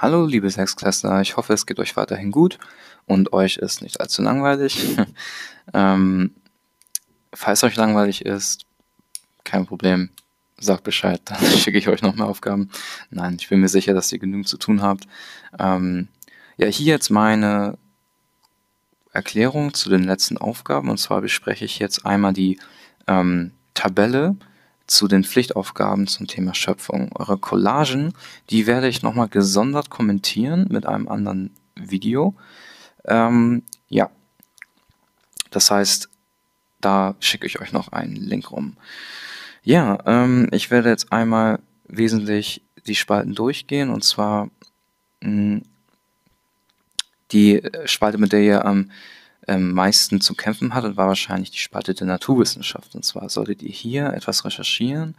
Hallo, liebe Sechsklässler, ich hoffe, es geht euch weiterhin gut und euch ist nicht allzu langweilig. ähm, falls euch langweilig ist, kein Problem, sagt Bescheid, dann schicke ich euch noch mehr Aufgaben. Nein, ich bin mir sicher, dass ihr genügend zu tun habt. Ähm, ja, hier jetzt meine Erklärung zu den letzten Aufgaben und zwar bespreche ich jetzt einmal die ähm, Tabelle zu den Pflichtaufgaben zum Thema Schöpfung. Eure Collagen, die werde ich nochmal gesondert kommentieren mit einem anderen Video. Ähm, ja, das heißt, da schicke ich euch noch einen Link rum. Ja, ähm, ich werde jetzt einmal wesentlich die Spalten durchgehen und zwar mh, hm, die Spalte, mit der ihr am ähm, meisten zu kämpfen hattet, war wahrscheinlich die Spalte der Naturwissenschaft. Und zwar solltet ihr hier etwas recherchieren,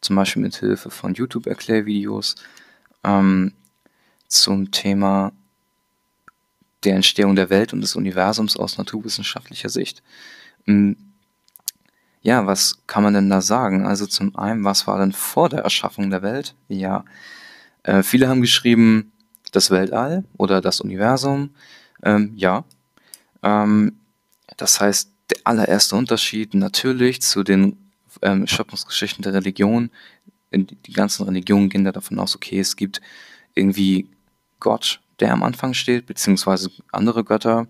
zum Beispiel mit Hilfe von YouTube-Erklärvideos ähm, zum Thema der Entstehung der Welt und des Universums aus naturwissenschaftlicher Sicht. Hm, ja, was kann man denn da sagen? Also zum einen, was war denn vor der Erschaffung der Welt? Ja, äh, viele haben geschrieben, das Weltall oder das Universum. Ähm, ja, ähm, das heißt, der allererste Unterschied natürlich zu den ähm, Schöpfungsgeschichten der Religion, die ganzen Religionen gehen da davon aus, okay, es gibt irgendwie Gott, der am Anfang steht, beziehungsweise andere Götter.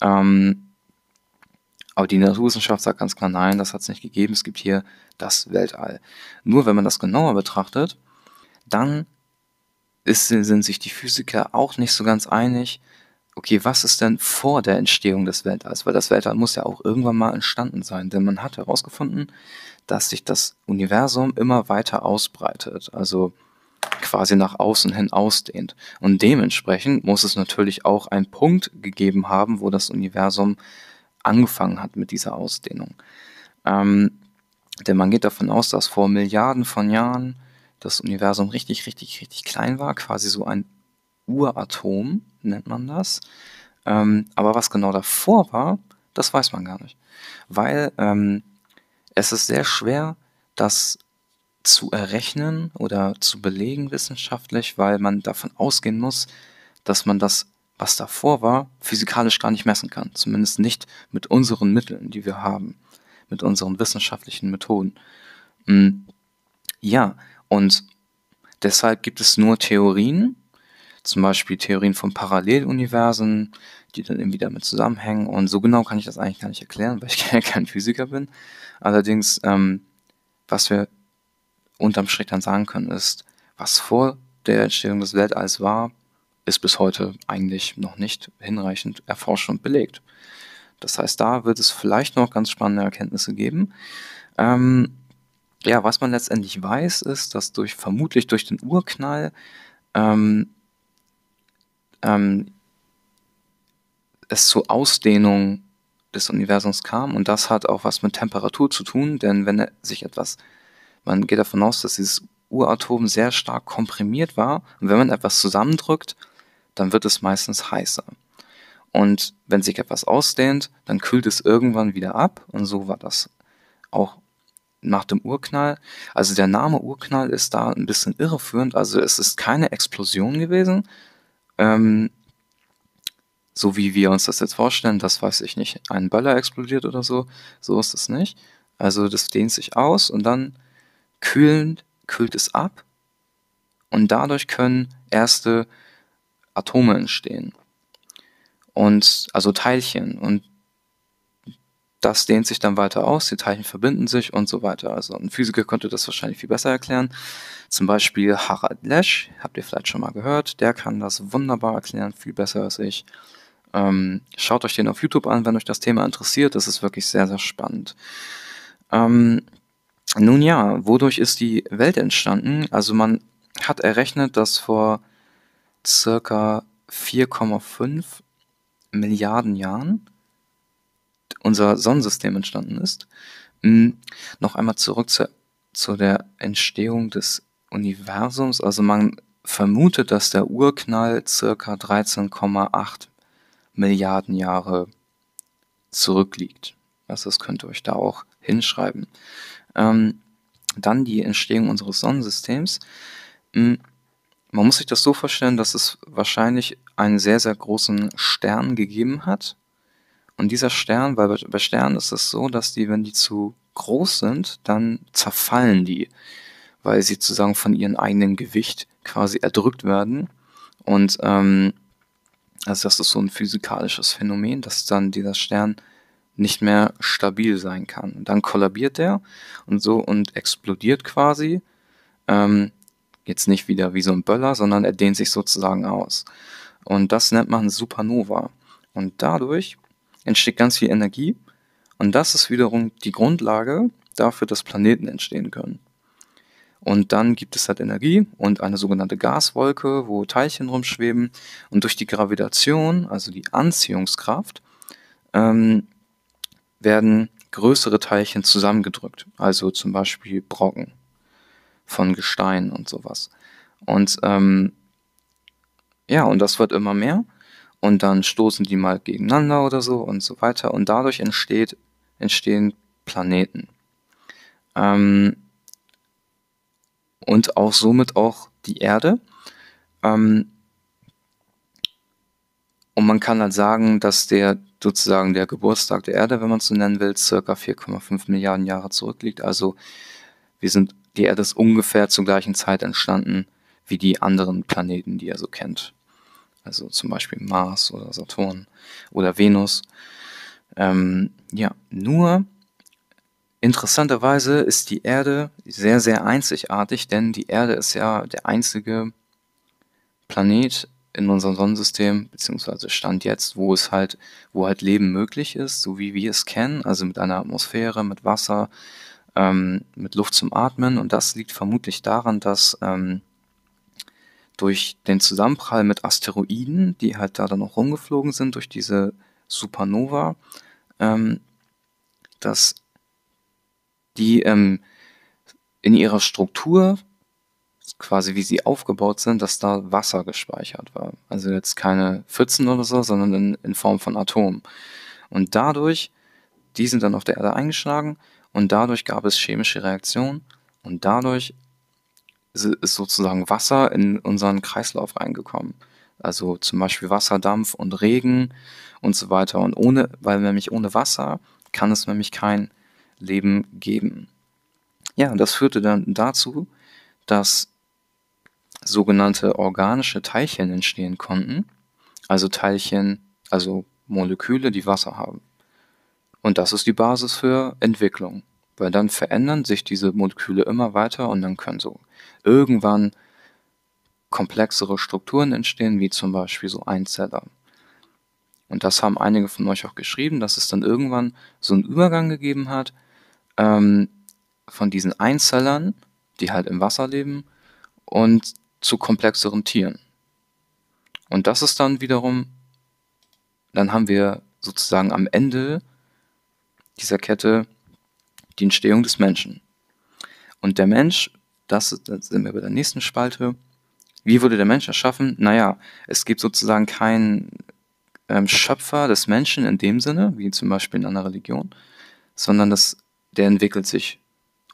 Ähm, aber die Naturwissenschaft sagt ganz klar, nein, das hat es nicht gegeben, es gibt hier das Weltall. Nur wenn man das genauer betrachtet, dann ist, sind sich die Physiker auch nicht so ganz einig, okay, was ist denn vor der Entstehung des Weltalls? Weil das Weltall muss ja auch irgendwann mal entstanden sein, denn man hat herausgefunden, dass sich das Universum immer weiter ausbreitet, also quasi nach außen hin ausdehnt. Und dementsprechend muss es natürlich auch einen Punkt gegeben haben, wo das Universum angefangen hat mit dieser Ausdehnung. Ähm, denn man geht davon aus, dass vor Milliarden von Jahren das Universum richtig, richtig, richtig klein war, quasi so ein Uratom nennt man das. Ähm, aber was genau davor war, das weiß man gar nicht. Weil ähm, es ist sehr schwer, das zu errechnen oder zu belegen wissenschaftlich, weil man davon ausgehen muss, dass man das, was davor war, physikalisch gar nicht messen kann. Zumindest nicht mit unseren Mitteln, die wir haben, mit unseren wissenschaftlichen Methoden. Mm, ja, und deshalb gibt es nur Theorien, zum Beispiel Theorien von Paralleluniversen, die dann irgendwie damit zusammenhängen. Und so genau kann ich das eigentlich gar nicht erklären, weil ich kein Physiker bin. Allerdings, ähm, was wir unterm Strich dann sagen können, ist, was vor der Entstehung des Weltalls war, ist bis heute eigentlich noch nicht hinreichend erforscht und belegt. Das heißt, da wird es vielleicht noch ganz spannende Erkenntnisse geben. Ähm, ja, was man letztendlich weiß, ist, dass durch vermutlich durch den Urknall ähm, ähm, es zur Ausdehnung des Universums kam. Und das hat auch was mit Temperatur zu tun, denn wenn sich etwas, man geht davon aus, dass dieses Uratom sehr stark komprimiert war. Und wenn man etwas zusammendrückt, dann wird es meistens heißer. Und wenn sich etwas ausdehnt, dann kühlt es irgendwann wieder ab. Und so war das auch nach dem Urknall. Also der Name Urknall ist da ein bisschen irreführend, also es ist keine Explosion gewesen, ähm, so wie wir uns das jetzt vorstellen, das weiß ich nicht, ein Böller explodiert oder so, so ist es nicht. Also das dehnt sich aus und dann kühlend, kühlt es ab und dadurch können erste Atome entstehen. Und also Teilchen. Und das dehnt sich dann weiter aus, die Teilchen verbinden sich und so weiter. Also ein Physiker könnte das wahrscheinlich viel besser erklären. Zum Beispiel Harald Lesch, habt ihr vielleicht schon mal gehört, der kann das wunderbar erklären, viel besser als ich. Ähm, schaut euch den auf YouTube an, wenn euch das Thema interessiert. Das ist wirklich sehr, sehr spannend. Ähm, nun ja, wodurch ist die Welt entstanden? Also man hat errechnet, dass vor circa 4,5 Milliarden Jahren unser Sonnensystem entstanden ist. Hm, noch einmal zurück zu, zu der Entstehung des Universums. Also man vermutet, dass der Urknall circa 13,8 Milliarden Jahre zurückliegt. Also das könnt ihr euch da auch hinschreiben. Ähm, dann die Entstehung unseres Sonnensystems. Hm, man muss sich das so vorstellen, dass es wahrscheinlich einen sehr, sehr großen Stern gegeben hat. Und dieser Stern, weil bei Sternen ist es so, dass die, wenn die zu groß sind, dann zerfallen die, weil sie sozusagen von ihrem eigenen Gewicht quasi erdrückt werden. Und ähm, also das ist so ein physikalisches Phänomen, dass dann dieser Stern nicht mehr stabil sein kann. Dann kollabiert er und so und explodiert quasi. Ähm, jetzt nicht wieder wie so ein Böller, sondern er dehnt sich sozusagen aus. Und das nennt man Supernova. Und dadurch entsteht ganz viel Energie. Und das ist wiederum die Grundlage dafür, dass Planeten entstehen können. Und dann gibt es halt Energie und eine sogenannte Gaswolke, wo Teilchen rumschweben. Und durch die Gravitation, also die Anziehungskraft, ähm, werden größere Teilchen zusammengedrückt. Also zum Beispiel Brocken von Gestein und sowas. Und ähm, ja, und das wird immer mehr. Und dann stoßen die mal gegeneinander oder so und so weiter. Und dadurch entsteht, entstehen Planeten. Ähm, und auch somit auch die Erde. Ähm, und man kann halt sagen, dass der sozusagen der Geburtstag der Erde, wenn man es so nennen will, circa 4,5 Milliarden Jahre zurückliegt. Also wir sind, die Erde ist ungefähr zur gleichen Zeit entstanden wie die anderen Planeten, die er so kennt. Also zum Beispiel Mars oder Saturn oder Venus. Ähm, ja, nur Interessanterweise ist die Erde sehr, sehr einzigartig, denn die Erde ist ja der einzige Planet in unserem Sonnensystem, beziehungsweise Stand jetzt, wo es halt, wo halt Leben möglich ist, so wie wir es kennen, also mit einer Atmosphäre, mit Wasser, ähm, mit Luft zum Atmen. Und das liegt vermutlich daran, dass ähm, durch den Zusammenprall mit Asteroiden, die halt da dann noch rumgeflogen sind, durch diese Supernova, ähm, dass die ähm, in ihrer Struktur, quasi wie sie aufgebaut sind, dass da Wasser gespeichert war. Also jetzt keine Pfützen oder so, sondern in, in Form von Atomen. Und dadurch, die sind dann auf der Erde eingeschlagen und dadurch gab es chemische Reaktionen und dadurch ist sozusagen Wasser in unseren Kreislauf reingekommen. Also zum Beispiel Wasserdampf und Regen und so weiter. Und ohne, weil nämlich ohne Wasser kann es nämlich kein Leben geben. Ja, und das führte dann dazu, dass sogenannte organische Teilchen entstehen konnten, also Teilchen, also Moleküle, die Wasser haben. Und das ist die Basis für Entwicklung, weil dann verändern sich diese Moleküle immer weiter und dann können so irgendwann komplexere Strukturen entstehen, wie zum Beispiel so Einzeller. Und das haben einige von euch auch geschrieben, dass es dann irgendwann so einen Übergang gegeben hat ähm, von diesen Einzellern, die halt im Wasser leben, und zu komplexeren Tieren. Und das ist dann wiederum, dann haben wir sozusagen am Ende dieser Kette die Entstehung des Menschen. Und der Mensch, das, das sind wir bei der nächsten Spalte, wie wurde der Mensch erschaffen? Naja, es gibt sozusagen keinen ähm, Schöpfer des Menschen in dem Sinne, wie zum Beispiel in einer Religion, sondern das der entwickelt sich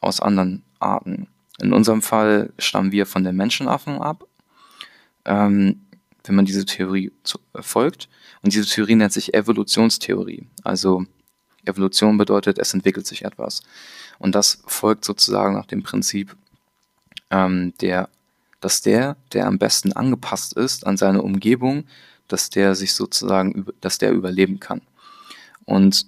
aus anderen Arten. In unserem Fall stammen wir von den Menschenaffen ab, ähm, wenn man diese Theorie zu, äh, folgt. Und diese Theorie nennt sich Evolutionstheorie. Also Evolution bedeutet, es entwickelt sich etwas. Und das folgt sozusagen nach dem Prinzip, ähm, der, dass der, der am besten angepasst ist an seine Umgebung, dass der sich sozusagen, dass der überleben kann. Und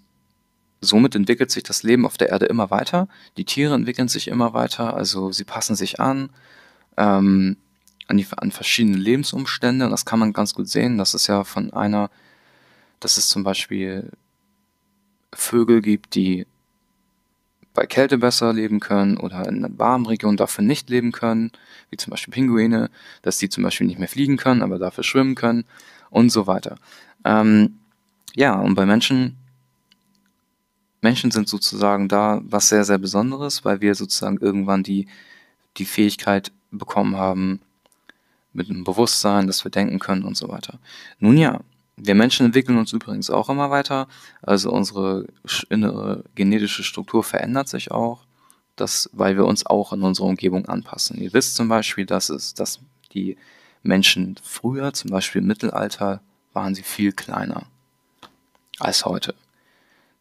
somit entwickelt sich das Leben auf der Erde immer weiter. Die Tiere entwickeln sich immer weiter, also sie passen sich an, ähm, an, die, an verschiedene Lebensumstände. Und das kann man ganz gut sehen. Das ist ja von einer, dass es zum Beispiel Vögel gibt, die bei Kälte besser leben können oder in einer warmen Region dafür nicht leben können, wie zum Beispiel Pinguine, dass die zum Beispiel nicht mehr fliegen können, aber dafür schwimmen können und so weiter. Ähm, ja, und bei Menschen Menschen sind sozusagen da was sehr, sehr Besonderes, weil wir sozusagen irgendwann die, die Fähigkeit bekommen haben, mit einem Bewusstsein, dass wir denken können und so weiter. Nun ja, wir Menschen entwickeln uns übrigens auch immer weiter, also unsere innere genetische Struktur verändert sich auch, das, weil wir uns auch in unserer Umgebung anpassen. Ihr wisst zum Beispiel, dass es, dass Die Menschen früher, zum Beispiel im Mittelalter, waren sie viel kleiner als heute.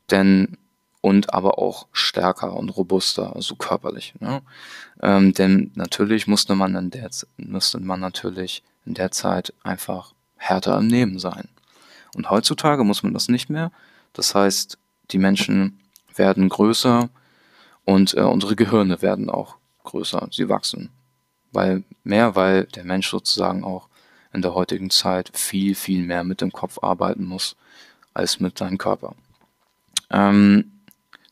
Denn und aber auch stärker und robuster, also körperlich. Ne? Ähm, denn natürlich musste man in der musste man natürlich in der Zeit einfach härter im Leben sein. Und heutzutage muss man das nicht mehr. Das heißt, die Menschen werden größer und äh, unsere Gehirne werden auch größer. Sie wachsen. Weil mehr, weil der Mensch sozusagen auch in der heutigen Zeit viel, viel mehr mit dem Kopf arbeiten muss als mit seinem Körper. Ähm,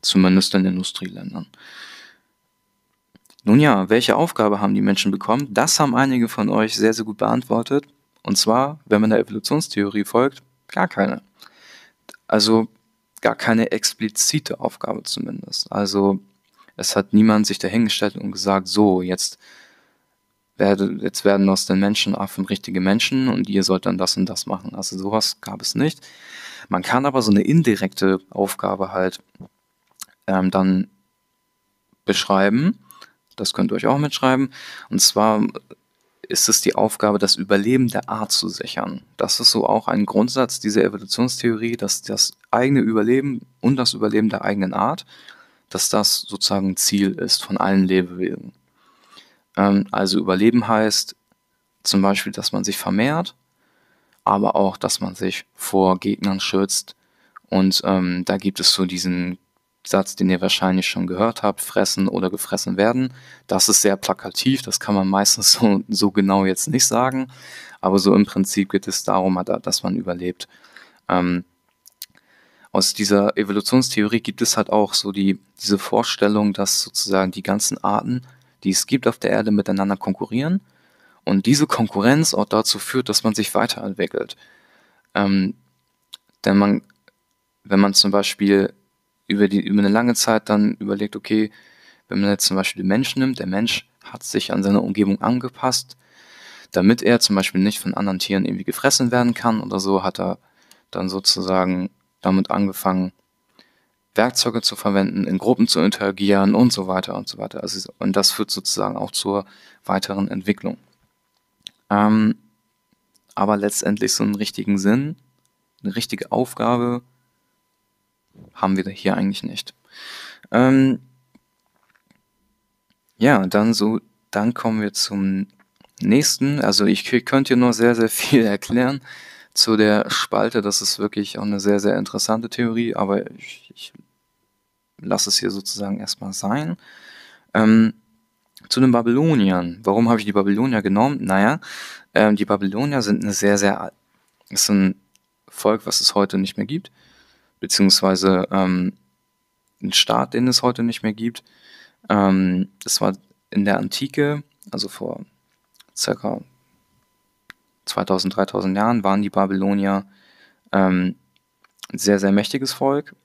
zumindest in Industrieländern. Nun ja, welche Aufgabe haben die Menschen bekommen? Das haben einige von euch sehr, sehr gut beantwortet. Und zwar, wenn man der Evolutionstheorie folgt, gar keine. Also gar keine explizite Aufgabe zumindest. Also es hat niemand sich dahingestellt und gesagt, so, jetzt, werde, jetzt werden aus den Menschenaffen richtige Menschen und ihr sollt dann das und das machen. Also sowas gab es nicht. Man kann aber so eine indirekte Aufgabe halt ähm, dann beschreiben. Das könnt ihr euch auch mitschreiben. Und zwar ist es die Aufgabe, das Überleben der Art zu sichern. Das ist so auch ein Grundsatz dieser Evolutionstheorie, dass das eigene Überleben und das Überleben der eigenen Art, dass das sozusagen Ziel ist von allen Lebewesen. Ähm, also Überleben heißt zum Beispiel, dass man sich vermehrt, aber auch, dass man sich vor Gegnern schützt. Und ähm, da gibt es so diesen Satz, den ihr wahrscheinlich schon gehört habt, fressen oder gefressen werden. Das ist sehr plakativ, das kann man meistens so, so genau jetzt nicht sagen, aber so im Prinzip geht es darum, dass man überlebt. Ähm, aus dieser Evolutionstheorie gibt es halt auch so die, diese Vorstellung, dass sozusagen die ganzen Arten, die es gibt auf der Erde, miteinander konkurrieren und diese Konkurrenz auch dazu führt, dass man sich weiterentwickelt. Ähm, denn man, wenn man zum Beispiel über, die, über eine lange Zeit dann überlegt, okay, wenn man jetzt zum Beispiel den Mensch nimmt, der Mensch hat sich an seine Umgebung angepasst, damit er zum Beispiel nicht von anderen Tieren irgendwie gefressen werden kann oder so, hat er dann sozusagen damit angefangen, Werkzeuge zu verwenden, in Gruppen zu interagieren und so weiter und so weiter. Also, und das führt sozusagen auch zur weiteren Entwicklung. Ähm, aber letztendlich so einen richtigen Sinn, eine richtige Aufgabe haben wir hier eigentlich nicht. Ähm, ja, dann so, dann kommen wir zum nächsten. Also ich könnte hier nur sehr, sehr viel erklären zu der Spalte. Das ist wirklich auch eine sehr, sehr interessante Theorie, aber ich, ich lasse es hier sozusagen erstmal sein. Ähm, zu den Babyloniern. Warum habe ich die Babylonier genommen? Naja, ähm, die Babylonier sind eine sehr, sehr, ist ein Volk, was es heute nicht mehr gibt beziehungsweise ähm, ein Staat, den es heute nicht mehr gibt. Ähm, das war in der Antike, also vor circa 2000, 3000 Jahren, waren die Babylonier ähm, ein sehr, sehr mächtiges Volk,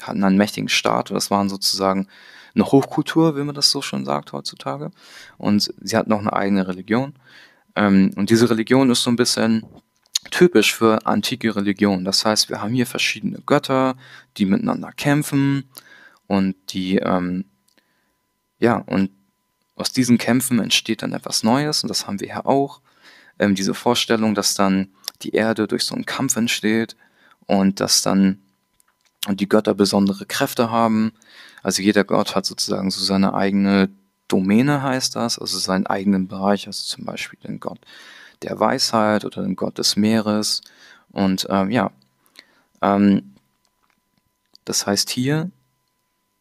hatten einen mächtigen Staat, das waren sozusagen eine Hochkultur, wie man das so schon sagt heutzutage. Und sie hatten auch eine eigene Religion. Ähm, und diese Religion ist so ein bisschen typisch für antike Religionen. Das heißt, wir haben hier verschiedene Götter, die miteinander kämpfen und die, ähm, ja, und aus diesen Kämpfen entsteht dann etwas Neues und das haben wir hier auch. Ähm, diese Vorstellung, dass dann die Erde durch so einen Kampf entsteht und dass dann die Götter besondere Kräfte haben. Also jeder Gott hat sozusagen so seine eigene Domäne, heißt das, also seinen eigenen Bereich, also zum Beispiel den Gott der Weisheit oder dem Gott des Meeres. Und ähm, ja, ähm, das heißt, hier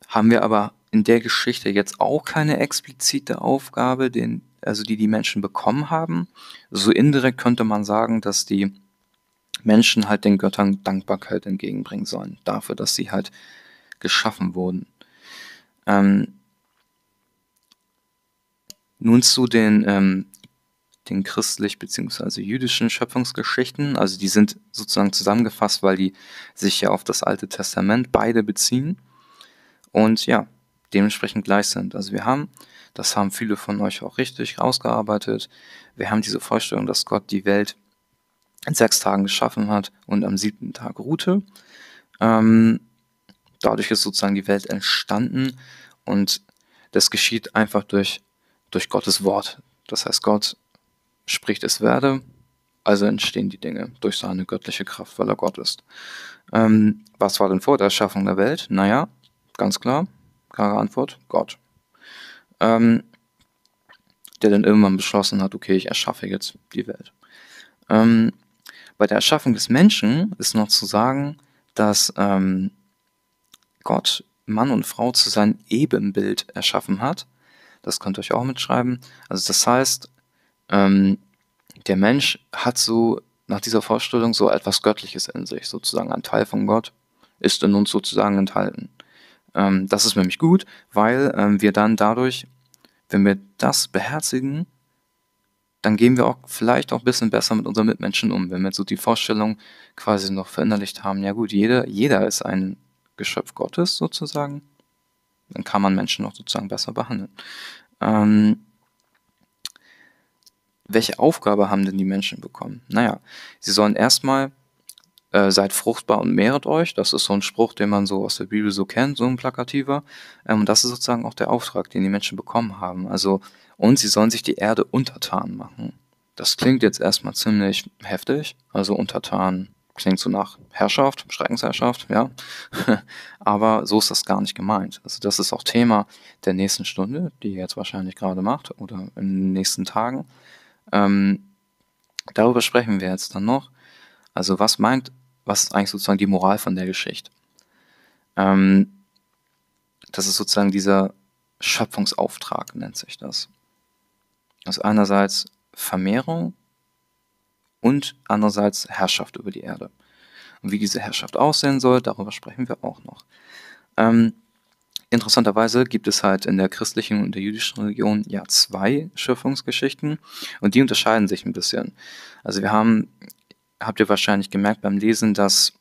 haben wir aber in der Geschichte jetzt auch keine explizite Aufgabe, den, also die die Menschen bekommen haben. So indirekt könnte man sagen, dass die Menschen halt den Göttern Dankbarkeit entgegenbringen sollen, dafür, dass sie halt geschaffen wurden. Ähm, nun zu den ähm, den christlich bzw. jüdischen Schöpfungsgeschichten. Also die sind sozusagen zusammengefasst, weil die sich ja auf das Alte Testament beide beziehen und ja, dementsprechend gleich sind. Also wir haben, das haben viele von euch auch richtig rausgearbeitet, wir haben diese Vorstellung, dass Gott die Welt in sechs Tagen geschaffen hat und am siebten Tag ruhte. Ähm, dadurch ist sozusagen die Welt entstanden und das geschieht einfach durch, durch Gottes Wort. Das heißt, Gott spricht es werde, also entstehen die Dinge durch seine göttliche Kraft, weil er Gott ist. Ähm, was war denn vor der Erschaffung der Welt? Naja, ganz klar, klare Antwort, Gott. Ähm, der dann irgendwann beschlossen hat, okay, ich erschaffe jetzt die Welt. Ähm, bei der Erschaffung des Menschen ist noch zu sagen, dass ähm, Gott Mann und Frau zu seinem Ebenbild erschaffen hat. Das könnt ihr euch auch mitschreiben. Also das heißt, ähm, der Mensch hat so nach dieser Vorstellung so etwas Göttliches in sich, sozusagen ein Teil von Gott ist in uns sozusagen enthalten. Ähm, das ist nämlich gut, weil ähm, wir dann dadurch, wenn wir das beherzigen, dann gehen wir auch vielleicht auch ein bisschen besser mit unseren Mitmenschen um, wenn wir so die Vorstellung quasi noch verinnerlicht haben, ja gut, jeder, jeder ist ein Geschöpf Gottes sozusagen, dann kann man Menschen noch sozusagen besser behandeln. Ähm, welche Aufgabe haben denn die Menschen bekommen? Naja, sie sollen erstmal äh, seid fruchtbar und mehret euch. Das ist so ein Spruch, den man so aus der Bibel so kennt, so ein plakativer. Ähm, und das ist sozusagen auch der Auftrag, den die Menschen bekommen haben. Also und sie sollen sich die Erde untertan machen. Das klingt jetzt erstmal ziemlich heftig, also untertan klingt so nach Herrschaft, Schreckensherrschaft, ja. Aber so ist das gar nicht gemeint. Also das ist auch Thema der nächsten Stunde, die ihr jetzt wahrscheinlich gerade macht oder in den nächsten Tagen. Ähm, darüber sprechen wir jetzt dann noch. Also was meint, was ist eigentlich sozusagen die Moral von der Geschichte? Ähm, das ist sozusagen dieser Schöpfungsauftrag, nennt sich das. Also einerseits Vermehrung und andererseits Herrschaft über die Erde. Und wie diese Herrschaft aussehen soll, darüber sprechen wir auch noch. Ähm, interessanterweise gibt es halt in der christlichen und der jüdischen Religion ja zwei Schöpfungsgeschichten und die unterscheiden sich ein bisschen. Also wir haben, habt ihr wahrscheinlich gemerkt beim Lesen, dass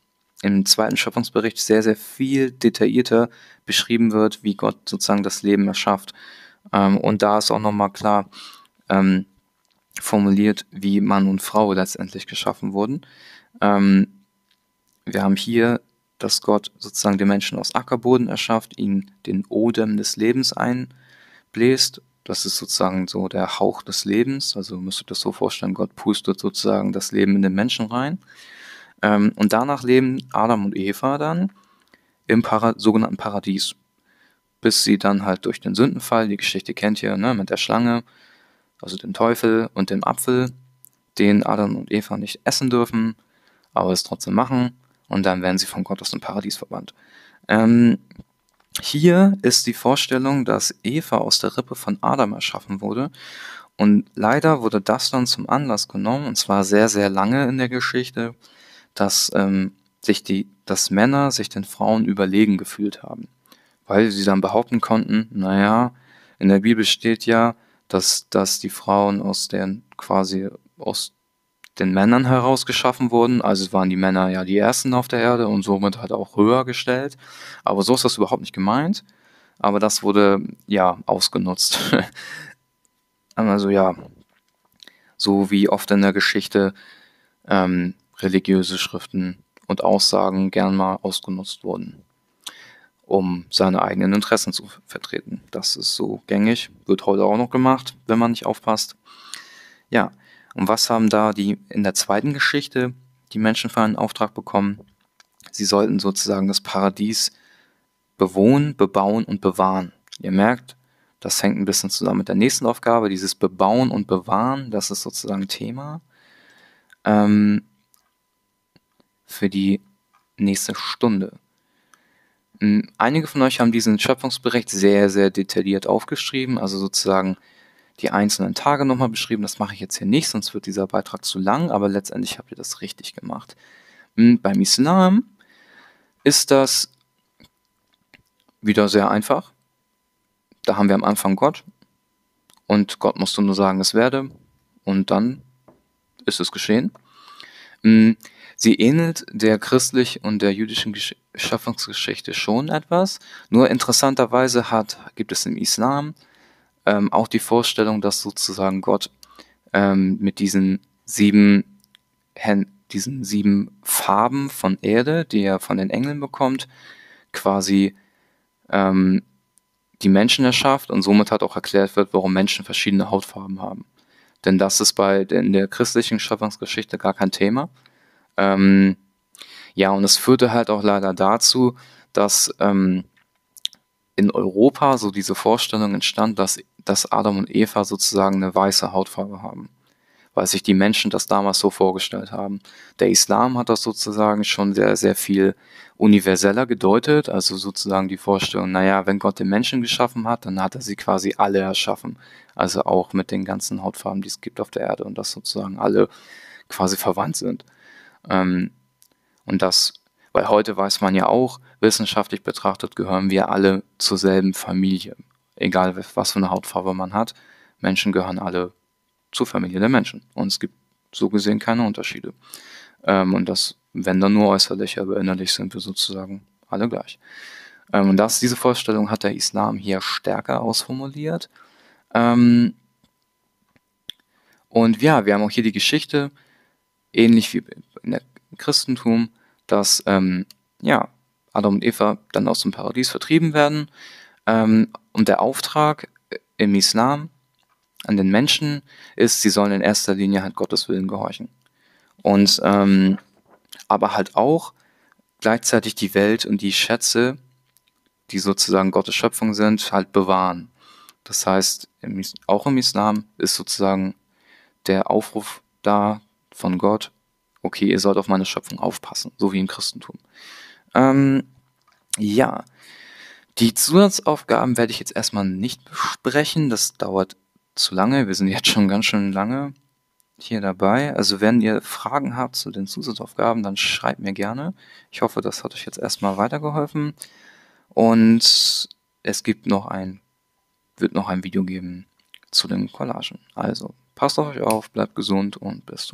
im zweiten Schöpfungsbericht sehr, sehr viel detaillierter beschrieben wird, wie Gott sozusagen das Leben erschafft. Ähm, und da ist auch nochmal klar, ähm, formuliert, wie Mann und Frau letztendlich geschaffen wurden. Ähm, wir haben hier, dass Gott sozusagen den Menschen aus Ackerboden erschafft, ihn den Odem des Lebens einbläst. Das ist sozusagen so der Hauch des Lebens. Also müsst ihr das so vorstellen, Gott pustet sozusagen das Leben in den Menschen rein. Ähm, und danach leben Adam und Eva dann im Para sogenannten Paradies. Bis sie dann halt durch den Sündenfall, die Geschichte kennt ihr, ne, mit der Schlange, also dem Teufel und dem Apfel, den Adam und Eva nicht essen dürfen, aber es trotzdem machen und dann werden sie von Gott aus dem Paradies verbannt. Ähm, hier ist die Vorstellung, dass Eva aus der Rippe von Adam erschaffen wurde und leider wurde das dann zum Anlass genommen, und zwar sehr, sehr lange in der Geschichte, dass ähm, sich die, dass Männer sich den Frauen überlegen gefühlt haben. Weil sie dann behaupten konnten, naja, in der Bibel steht ja, dass, dass die Frauen aus den quasi aus den Männern heraus geschaffen wurden. Also waren die Männer ja die ersten auf der Erde und somit halt auch höher gestellt. Aber so ist das überhaupt nicht gemeint. Aber das wurde ja ausgenutzt. also ja, so wie oft in der Geschichte ähm, religiöse Schriften und Aussagen gern mal ausgenutzt wurden um seine eigenen Interessen zu vertreten. Das ist so gängig, wird heute auch noch gemacht, wenn man nicht aufpasst. Ja, und was haben da die in der zweiten Geschichte die Menschen für einen Auftrag bekommen? Sie sollten sozusagen das Paradies bewohnen, bebauen und bewahren. Ihr merkt, das hängt ein bisschen zusammen mit der nächsten Aufgabe, dieses Bebauen und Bewahren, das ist sozusagen Thema ähm, für die nächste Stunde. Hm, einige von euch haben diesen Schöpfungsbericht sehr, sehr detailliert aufgeschrieben, also sozusagen die einzelnen Tage nochmal beschrieben. Das mache ich jetzt hier nicht, sonst wird dieser Beitrag zu lang, aber letztendlich habt ihr das richtig gemacht. Hm, beim Islam ist das wieder sehr einfach. Da haben wir am Anfang Gott und Gott musste nur sagen, es werde und dann ist es geschehen. Hm, Sie ähnelt der christlich und der jüdischen Gesch Schöpfungsgeschichte schon etwas. Nur interessanterweise hat, gibt es im Islam ähm, auch die Vorstellung, dass sozusagen Gott ähm, mit diesen sieben, diesen sieben Farben von Erde, die er von den Engeln bekommt, quasi ähm, die Menschen erschafft und somit hat auch erklärt wird, warum Menschen verschiedene Hautfarben haben. Denn das ist bei in der christlichen Schöpfungsgeschichte gar kein Thema. Ähm, ja, und es führte halt auch leider dazu, dass ähm, in Europa so diese Vorstellung entstand, dass, dass Adam und Eva sozusagen eine weiße Hautfarbe haben weil sich die Menschen das damals so vorgestellt haben. Der Islam hat das sozusagen schon sehr, sehr viel universeller gedeutet, also sozusagen die Vorstellung, naja, wenn Gott den Menschen geschaffen hat, dann hat er sie quasi alle erschaffen. Also auch mit den ganzen Hautfarben, die es gibt auf der Erde und dass sozusagen alle quasi verwandt sind. Ähm, und das, weil heute weiß man ja auch, wissenschaftlich betrachtet gehören wir alle zur selben Familie. Egal was für eine Hautfarbe man hat. Menschen gehören alle zur Familie der Menschen. Und es gibt so gesehen keine Unterschiede. Ähm, und das, wenn dann nur äußerlich, aber innerlich sind wir sozusagen alle gleich. Ähm, und das, diese Vorstellung hat der Islam hier stärker ausformuliert. Ähm, und ja, wir haben auch hier die Geschichte, ähnlich wie der Christentum, dass ähm, ja, Adam und Eva dann aus dem Paradies vertrieben werden. Ähm, und der Auftrag im Islam an den Menschen ist, sie sollen in erster Linie halt Gottes Willen gehorchen. Und ähm, aber halt auch gleichzeitig die Welt und die Schätze, die sozusagen Gottes Schöpfung sind, halt bewahren. Das heißt, im, auch im Islam ist sozusagen der Aufruf da von Gott, okay, ihr sollt auf meine Schöpfung aufpassen, so wie im Christentum. Ähm, ja, die Zusatzaufgaben werde ich jetzt erstmal nicht besprechen, das dauert zu lange. Wir sind jetzt schon ganz schön lange hier dabei. Also wenn ihr Fragen habt zu den Zusatzaufgaben, dann schreibt mir gerne. Ich hoffe, das hat euch jetzt erstmal weitergeholfen. Und es gibt noch ein, wird noch ein Video geben zu den Collagen. Also passt auf euch auf, bleibt gesund und bis zum